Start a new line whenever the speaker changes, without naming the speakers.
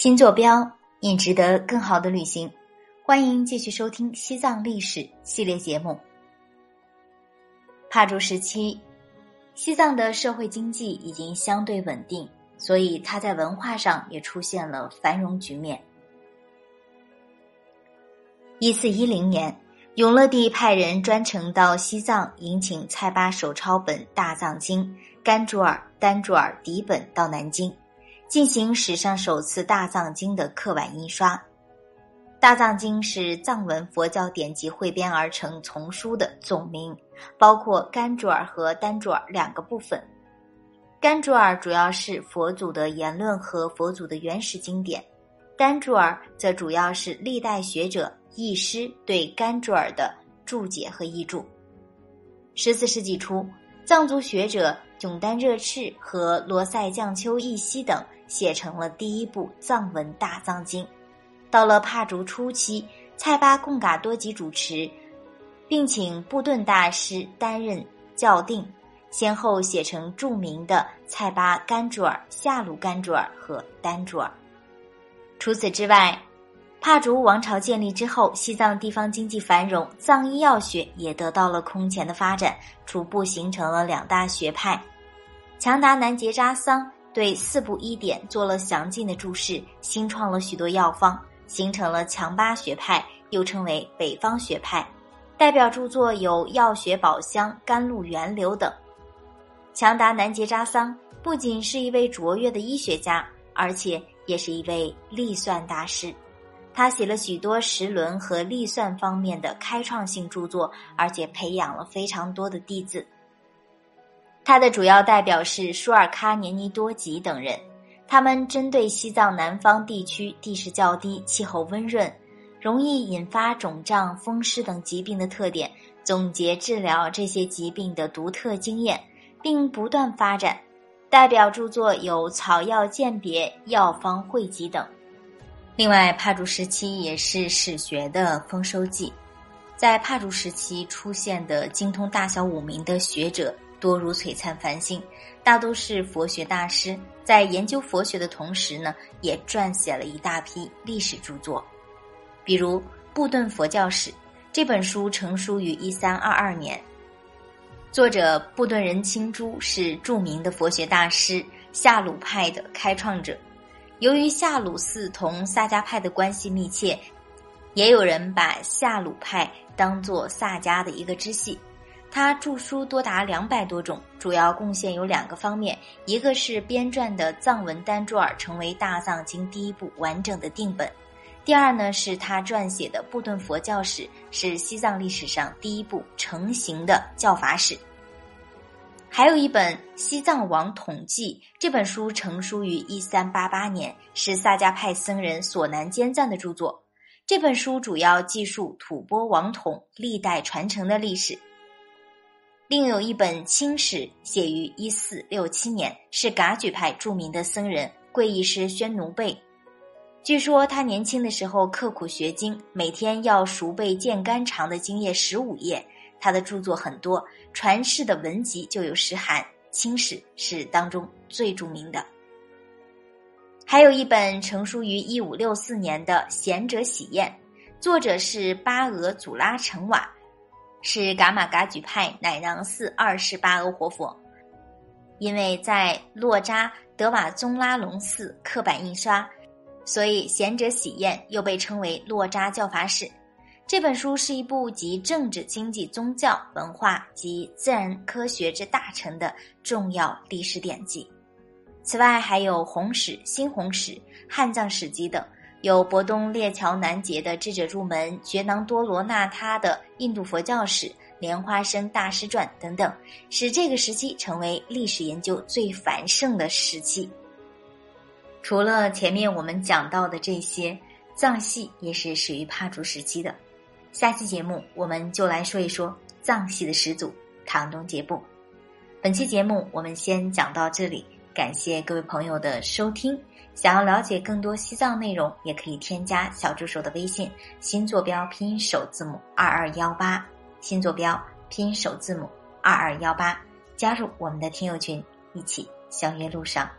新坐标，你值得更好的旅行。欢迎继续收听西藏历史系列节目。帕竹时期，西藏的社会经济已经相对稳定，所以它在文化上也出现了繁荣局面。一四一零年，永乐帝派人专程到西藏迎请蔡巴手抄本《大藏经》甘珠尔、丹珠尔底本到南京。进行史上首次大藏经的刻版印刷。大藏经是藏文佛教典籍汇编而成丛书的总名，包括甘珠尔和丹珠尔两个部分。甘珠尔主要是佛祖的言论和佛祖的原始经典，丹珠尔则主要是历代学者译师对甘珠尔的注解和译注。十四世纪初，藏族学者炯丹热赤和罗塞降丘义熙等。写成了第一部藏文大藏经。到了帕竹初期，蔡巴贡嘎多吉主持，并请布顿大师担任校定，先后写成著名的蔡巴甘珠尔、夏鲁甘珠尔和丹珠尔。除此之外，帕竹王朝建立之后，西藏地方经济繁荣，藏医药学也得到了空前的发展，逐步形成了两大学派：强达南杰扎桑。对四部医典做了详尽的注释，新创了许多药方，形成了强巴学派，又称为北方学派。代表著作有《药学宝箱》《甘露源流》等。强达南杰扎桑不仅是一位卓越的医学家，而且也是一位历算大师。他写了许多时轮和历算方面的开创性著作，而且培养了非常多的弟子。他的主要代表是舒尔喀年尼多吉等人，他们针对西藏南方地区地势较低、气候温润、容易引发肿胀、风湿等疾病的特点，总结治疗这些疾病的独特经验，并不断发展。代表著作有《草药鉴别》《药方汇集》等。另外，帕竹时期也是史学的丰收季，在帕竹时期出现的精通大小五名的学者。多如璀璨繁星，大都是佛学大师，在研究佛学的同时呢，也撰写了一大批历史著作，比如《布顿佛教史》这本书成书于一三二二年，作者布顿仁清珠是著名的佛学大师，夏鲁派的开创者。由于夏鲁寺同萨迦派的关系密切，也有人把夏鲁派当做萨迦的一个支系。他著书多达两百多种，主要贡献有两个方面：一个是编撰的藏文丹珠尔成为大藏经第一部完整的定本；第二呢是他撰写的布顿佛教史，是西藏历史上第一部成型的教法史。还有一本《西藏王统记》，这本书成书于一三八八年，是萨迦派僧人索南坚赞的著作。这本书主要记述吐蕃王统历代传承的历史。另有一本清史，写于一四六七年，是噶举派著名的僧人贵义师宣奴贝。据说他年轻的时候刻苦学经，每天要熟背剑杆长的经页十五页。他的著作很多，传世的文集就有十函，清史是当中最著名的。还有一本成书于一五六四年的《贤者喜宴》，作者是巴俄祖拉成瓦。是噶玛噶举派乃囊寺二世巴俄活佛，因为在洛扎德瓦宗拉隆寺刻版印刷，所以贤者喜宴又被称为洛扎教法史。这本书是一部集政治、经济、宗教、文化及自然科学之大成的重要历史典籍。此外，还有红史、新红史、汉藏史籍等。有博东列桥南杰的智者入门、觉囊多罗那他的印度佛教史、莲花生大师传等等，使这个时期成为历史研究最繁盛的时期。除了前面我们讲到的这些，藏系也是始于帕竹时期的。下期节目我们就来说一说藏系的始祖唐东杰布。本期节目我们先讲到这里，感谢各位朋友的收听。想要了解更多西藏内容，也可以添加小助手的微信“新坐标拼音首字母二二幺八”，新坐标拼音首字母二二幺八，加入我们的听友群，一起相约路上。